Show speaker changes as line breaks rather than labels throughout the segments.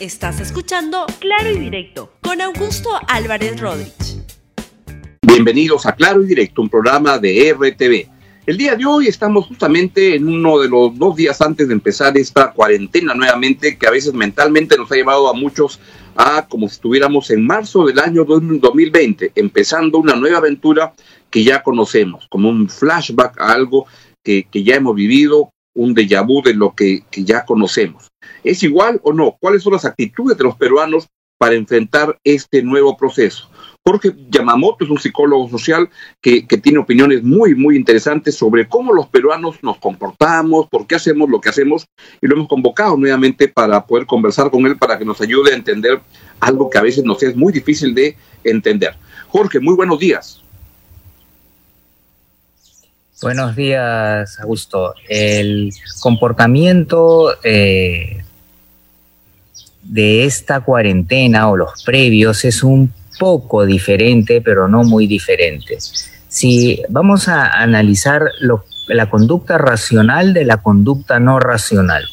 Estás escuchando Claro y Directo con Augusto Álvarez Rodríguez.
Bienvenidos a Claro y Directo, un programa de RTV. El día de hoy estamos justamente en uno de los dos días antes de empezar esta cuarentena nuevamente, que a veces mentalmente nos ha llevado a muchos a como si estuviéramos en marzo del año 2020, empezando una nueva aventura que ya conocemos, como un flashback a algo que, ya hemos vivido, un déjà vu de lo que, que ya conocemos. ¿Es igual o no? ¿Cuáles son las actitudes de los peruanos para enfrentar este nuevo proceso? Jorge Yamamoto es un psicólogo social que, tiene opiniones muy, muy interesantes sobre cómo los peruanos nos comportamos, por qué hacemos lo que hacemos, y lo hemos convocado nuevamente para poder conversar con él para que nos ayude a entender algo que a veces nos es muy difícil de entender. Jorge, muy buenos días.
Buenos días, Augusto. El comportamiento eh, de esta cuarentena o los previos es un poco diferente, pero no muy diferente. Si vamos a analizar la conducta racional de la conducta no racional,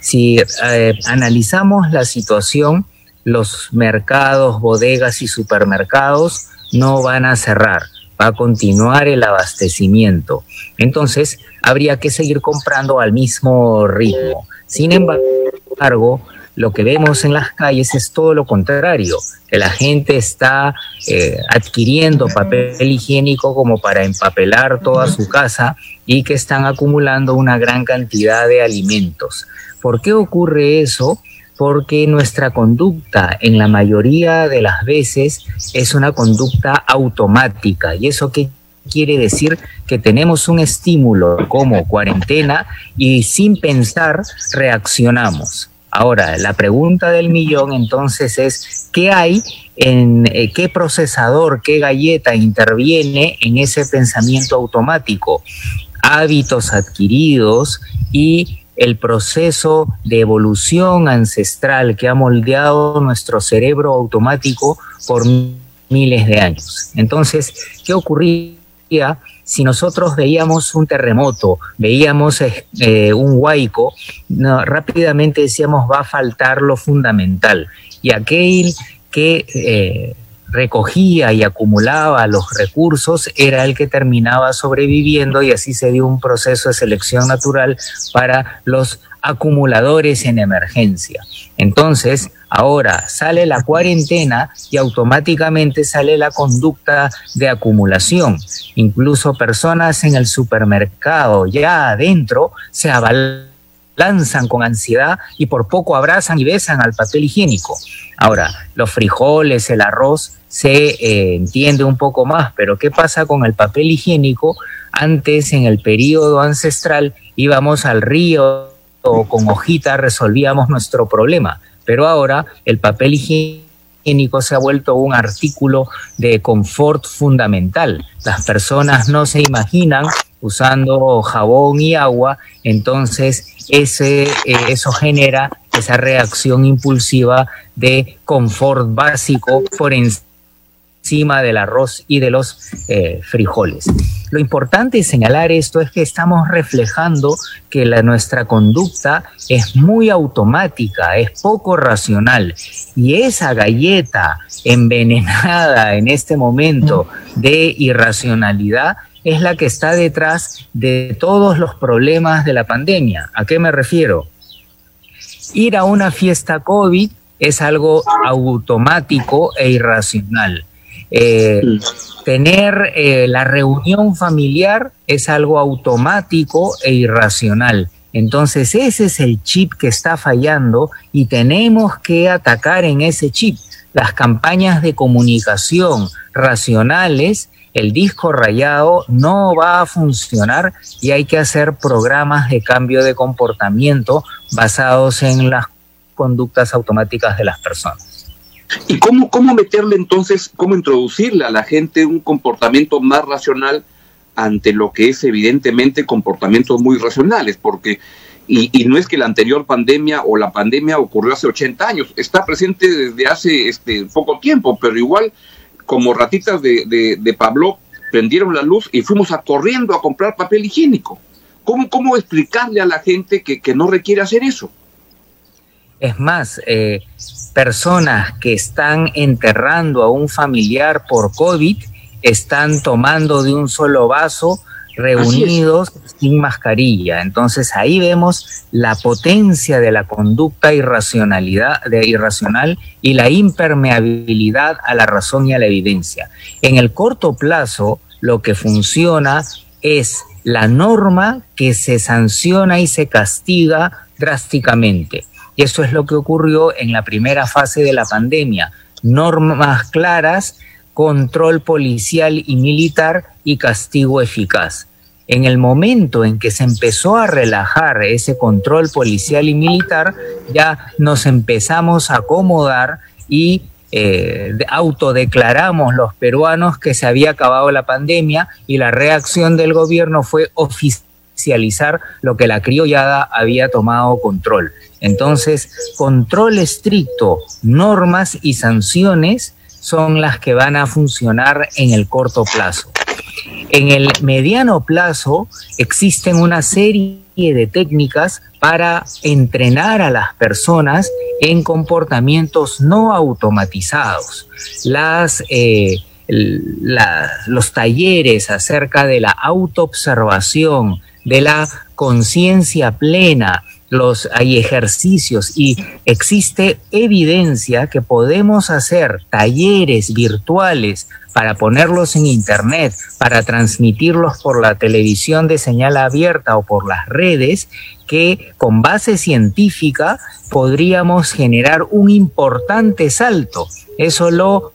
si eh, analizamos la situación, los mercados, bodegas y supermercados no van a cerrar, va a continuar el abastecimiento. Entonces, habría que seguir comprando al mismo ritmo. Sin embargo, lo que vemos en las calles es todo lo contrario, que la gente está eh, adquiriendo papel higiénico como para empapelar toda su casa y que están acumulando una gran cantidad de alimentos. ¿Por qué ocurre eso? Porque nuestra conducta en la mayoría de las veces es una conducta automática. ¿Y eso qué quiere decir? Que tenemos un estímulo como cuarentena y sin pensar reaccionamos. Ahora, la pregunta del millón entonces es, ¿qué hay en eh, qué procesador, qué galleta interviene en ese pensamiento automático? Hábitos adquiridos y el proceso de evolución ancestral que ha moldeado nuestro cerebro automático por miles de años. Entonces, ¿qué ocurría si nosotros veíamos un terremoto, veíamos eh, un huaico, rápidamente decíamos va a faltar lo fundamental. Y aquel que eh, recogía y acumulaba los recursos era el que terminaba sobreviviendo y así se dio un proceso de selección natural para los acumuladores en emergencia. Entonces, ahora sale la cuarentena y automáticamente sale la conducta de acumulación. Incluso personas en el supermercado ya adentro se abalanzan con ansiedad y por poco abrazan y besan al papel higiénico. Ahora, los frijoles, el arroz, se eh, entiende un poco más, pero ¿qué pasa con el papel higiénico? Antes, en el periodo ancestral, íbamos al río o con hojita resolvíamos nuestro problema. Pero ahora el papel higiénico se ha vuelto un artículo de confort fundamental. Las personas no se imaginan usando jabón y agua, entonces ese, eh, eso genera esa reacción impulsiva de confort básico por encima encima del arroz y de los eh, frijoles. Lo importante señalar esto es que estamos reflejando que nuestra conducta es muy automática, es poco racional y esa galleta envenenada en este momento de irracionalidad es la que está detrás de todos los problemas de la pandemia. ¿A qué me refiero? Ir a una fiesta COVID es algo automático e irracional. Eh, tener eh, la reunión familiar es algo automático e irracional. Entonces ese es el chip que está fallando y tenemos que atacar en ese chip. Las campañas de comunicación racionales, el disco rayado no va a funcionar y hay que hacer programas de cambio de comportamiento basados en las conductas automáticas de las personas.
¿Y cómo, cómo meterle entonces, cómo introducirle a la gente un comportamiento más racional ante lo que es evidentemente comportamientos muy racionales? Porque, y, no es que la anterior pandemia o la pandemia ocurrió hace 80 años, está presente desde hace este, poco tiempo, pero igual como ratitas de, de, Pablo prendieron la luz y fuimos a corriendo a comprar papel higiénico. ¿Cómo, cómo explicarle a la gente que, que no requiere hacer eso?
Es más, eh, personas que están enterrando a un familiar por COVID están tomando de un solo vaso reunidos sin mascarilla. Entonces ahí vemos la potencia de la conducta irracionalidad, de irracional y la impermeabilidad a la razón y a la evidencia. En el corto plazo, lo que funciona es la norma que se sanciona y se castiga drásticamente. Y eso es lo que ocurrió en la primera fase de la pandemia. Normas claras, control policial y militar y castigo eficaz. En el momento en que se empezó a relajar ese control policial y militar, ya nos empezamos a acomodar y eh, autodeclaramos los peruanos que se había acabado la pandemia y la reacción del gobierno fue oficializar lo que la criollada había tomado control. Entonces, control estricto, normas y sanciones son las que van a funcionar en el corto plazo. En el mediano plazo existen una serie de técnicas para entrenar a las personas en comportamientos no automatizados. Las, eh, los talleres acerca de la autoobservación, de la conciencia plena, los, hay ejercicios y existe evidencia que podemos hacer talleres virtuales para ponerlos en internet, para transmitirlos por la televisión de señal abierta o por las redes, que con base científica podríamos generar un importante salto. Eso lo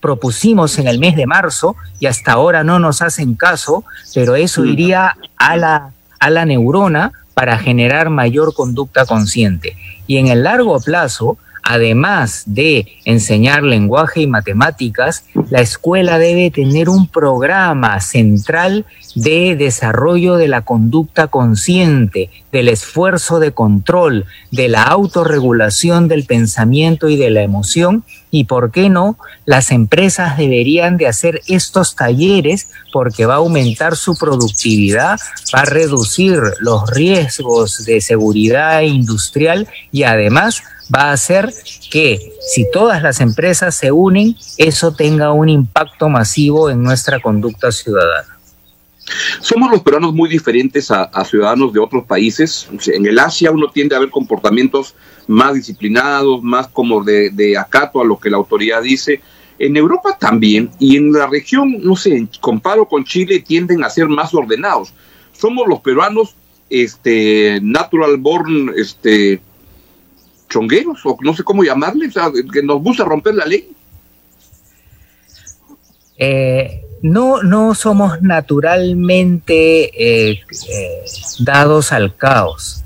propusimos en el mes de marzo y hasta ahora no nos hacen caso, pero eso iría a la, a la neurona para generar mayor conducta consciente. Y en el largo plazo, además de enseñar lenguaje y matemáticas, la escuela debe tener un programa central de desarrollo de la conducta consciente, del esfuerzo de control, de la autorregulación del pensamiento y de la emoción. Y por qué no, las empresas deberían de hacer estos talleres porque va a aumentar su productividad, va a reducir los riesgos de seguridad industrial y además va a hacer que si todas las empresas se unen, eso tenga un impacto masivo en nuestra conducta ciudadana.
Somos los peruanos muy diferentes a, ciudadanos de otros países. En el Asia uno tiende a ver comportamientos más disciplinados, más como de, acato a lo que la autoridad dice. En Europa también, y en la región, no sé, comparo con Chile, tienden a ser más ordenados. Somos los peruanos, este, natural born, este, chongueros, o no sé cómo llamarles, que nos gusta romper la ley.
Eh, no, no somos naturalmente eh, eh, dados al caos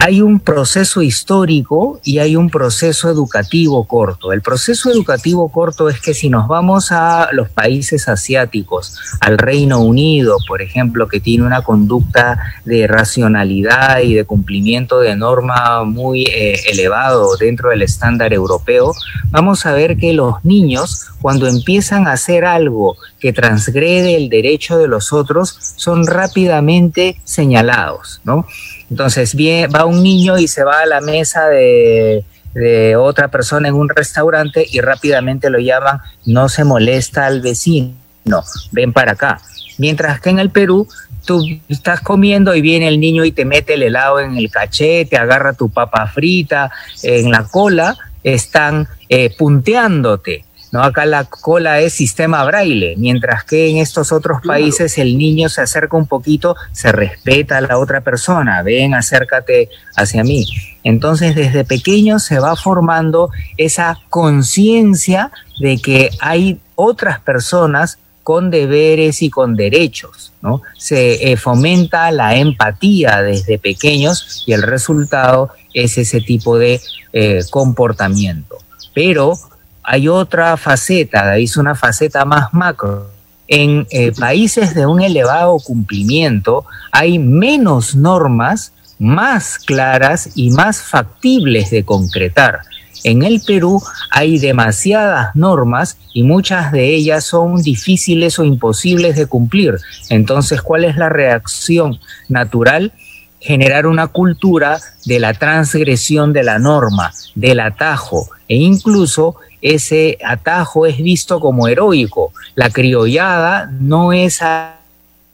hay un proceso histórico y hay un proceso educativo corto. El proceso educativo corto es que si nos vamos a los países asiáticos, al Reino Unido, por ejemplo, que tiene una conducta de racionalidad y de cumplimiento de norma muy eh, elevado dentro del estándar europeo, vamos a ver que los niños, cuando empiezan a hacer algo que transgrede el derecho de los otros, son rápidamente señalados, ¿no? Entonces va un niño y se va a la mesa de, otra persona en un restaurante y rápidamente lo llaman, no se molesta al vecino, ven para acá. Mientras que en el Perú tú estás comiendo y viene el niño y te mete el helado en el cachete, agarra tu papa frita en la cola, están eh, punteándote. ¿No? Acá la cola es sistema braille, mientras que en estos otros países el niño se acerca un poquito, se respeta a la otra persona, ven, acércate hacia mí. Entonces desde pequeño se va formando esa conciencia de que hay otras personas con deberes y con derechos, ¿no? Se eh, fomenta la empatía desde pequeños y el resultado es ese tipo de eh, comportamiento. Pero hay otra faceta, es una faceta más macro. En eh, países de un elevado cumplimiento hay menos normas más claras y más factibles de concretar. En el Perú hay demasiadas normas y muchas de ellas son difíciles o imposibles de cumplir. Entonces, ¿cuál es la reacción natural? generar una cultura de la transgresión de la norma, del atajo, e incluso ese atajo es visto como heroico. La criollada no es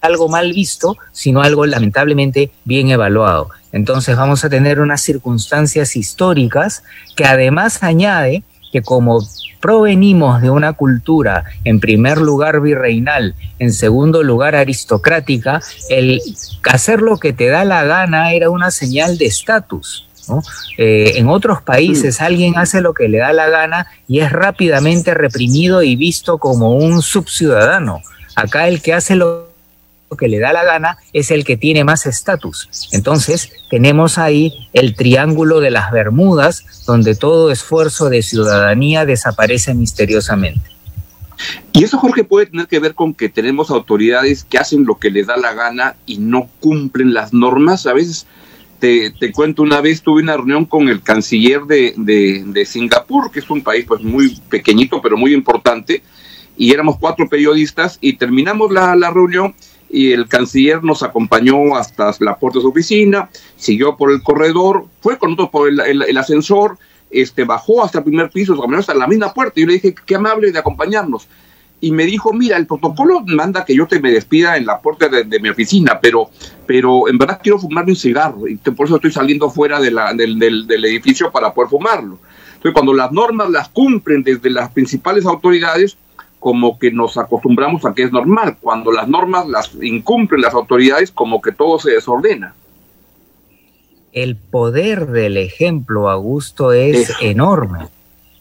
algo mal visto, sino algo lamentablemente bien evaluado. Entonces vamos a tener unas circunstancias históricas que además añade que como provenimos de una cultura, en primer lugar virreinal, en segundo lugar aristocrática, el hacer lo que te da la gana era una señal de estatus. Eh, en otros países alguien hace lo que le da la gana y es rápidamente reprimido y visto como un subciudadano. Acá el que hace lo que le da la gana es el que tiene más estatus. Entonces, tenemos ahí el triángulo de las Bermudas, donde todo esfuerzo de ciudadanía desaparece misteriosamente.
Y eso, Jorge, puede tener que ver con que tenemos autoridades que hacen lo que les da la gana y no cumplen las normas. A veces, te, cuento, una vez tuve una reunión con el canciller de, de, Singapur, que es un país pues muy pequeñito, pero muy importante, y éramos cuatro periodistas y terminamos la, la reunión y el canciller nos acompañó hasta la puerta de su oficina, siguió por el corredor, fue con nosotros por el, ascensor, este, bajó hasta el primer piso, caminó hasta la misma puerta. Y yo le dije, qué amable de acompañarnos. Y me dijo, mira, el protocolo manda que yo te me despida en la puerta de, mi oficina, pero, pero en verdad quiero fumarme un cigarro y por eso estoy saliendo fuera de la, del, del, del edificio para poder fumarlo. Entonces, cuando las normas las cumplen desde las principales autoridades, como que nos acostumbramos a que es normal. Cuando las normas las incumplen las autoridades, como que todo se desordena.
El poder del ejemplo, Augusto, es enorme.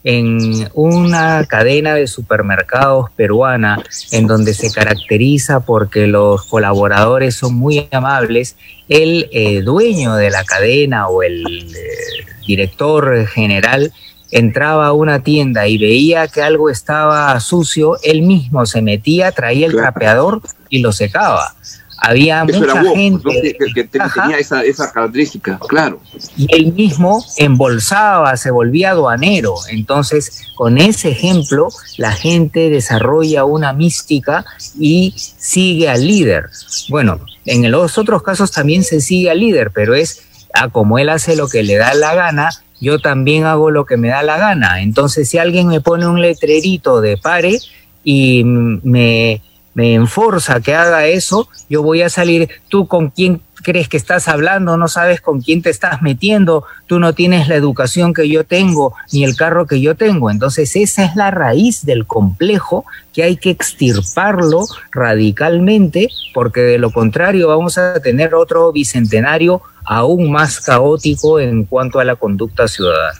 En una cadena de supermercados peruana, en donde se caracteriza porque los colaboradores son muy amables, el eh, dueño de la cadena o el eh, director general entraba a una tienda y veía que algo estaba sucio, él mismo se metía, traía el trapeador y lo secaba. Había mucha gente
que, tenía esa, esa, característica, claro.
Y él mismo embolsaba, se volvía aduanero. Entonces, con ese ejemplo, la gente desarrolla una mística y sigue al líder. Bueno, en los otros casos también se sigue al líder, pero es a como él hace lo que le da la gana, yo también hago lo que me da la gana. Entonces, si alguien me pone un letrerito de pare y me, me enforza que haga eso, yo voy a salir, tú con quién crees que estás hablando, no sabes con quién te estás metiendo, tú no tienes la educación que yo tengo, ni el carro que yo tengo. Entonces esa es la raíz del complejo que hay que extirparlo radicalmente, porque de lo contrario vamos a tener otro bicentenario aún más caótico en cuanto a la conducta ciudadana.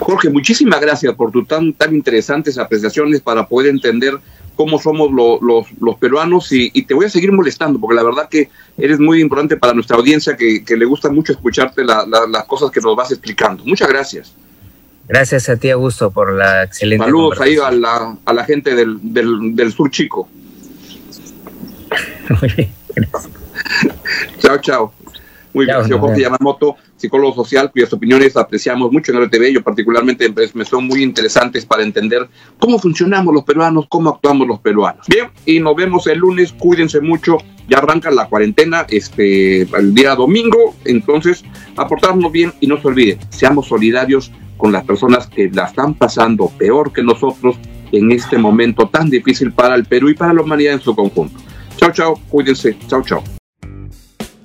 Jorge, muchísimas gracias por tus tan, tan interesantes apreciaciones para poder entender cómo somos los, peruanos y, te voy a seguir molestando porque la verdad que eres muy importante para nuestra audiencia que, le gusta mucho escucharte las cosas que nos vas explicando. Muchas gracias.
Gracias a ti, Augusto, por la excelente.
Saludos ahí a la, a la gente del, del, del sur chico. Muy bien. chao, chao. Muy bien, señor Jorge Yamamoto, psicólogo social, cuyas opiniones apreciamos mucho en RTV. Yo particularmente me son muy interesantes para entender cómo funcionamos los peruanos, cómo actuamos los peruanos. Bien, y nos vemos el lunes. Cuídense mucho. Ya arranca la cuarentena este, el día domingo. Entonces, aportarnos bien y no se olviden, seamos solidarios con las personas que la están pasando peor que nosotros en este momento tan difícil para el Perú y para la humanidad en su conjunto. Chao, chao, cuídense. Chao, chao.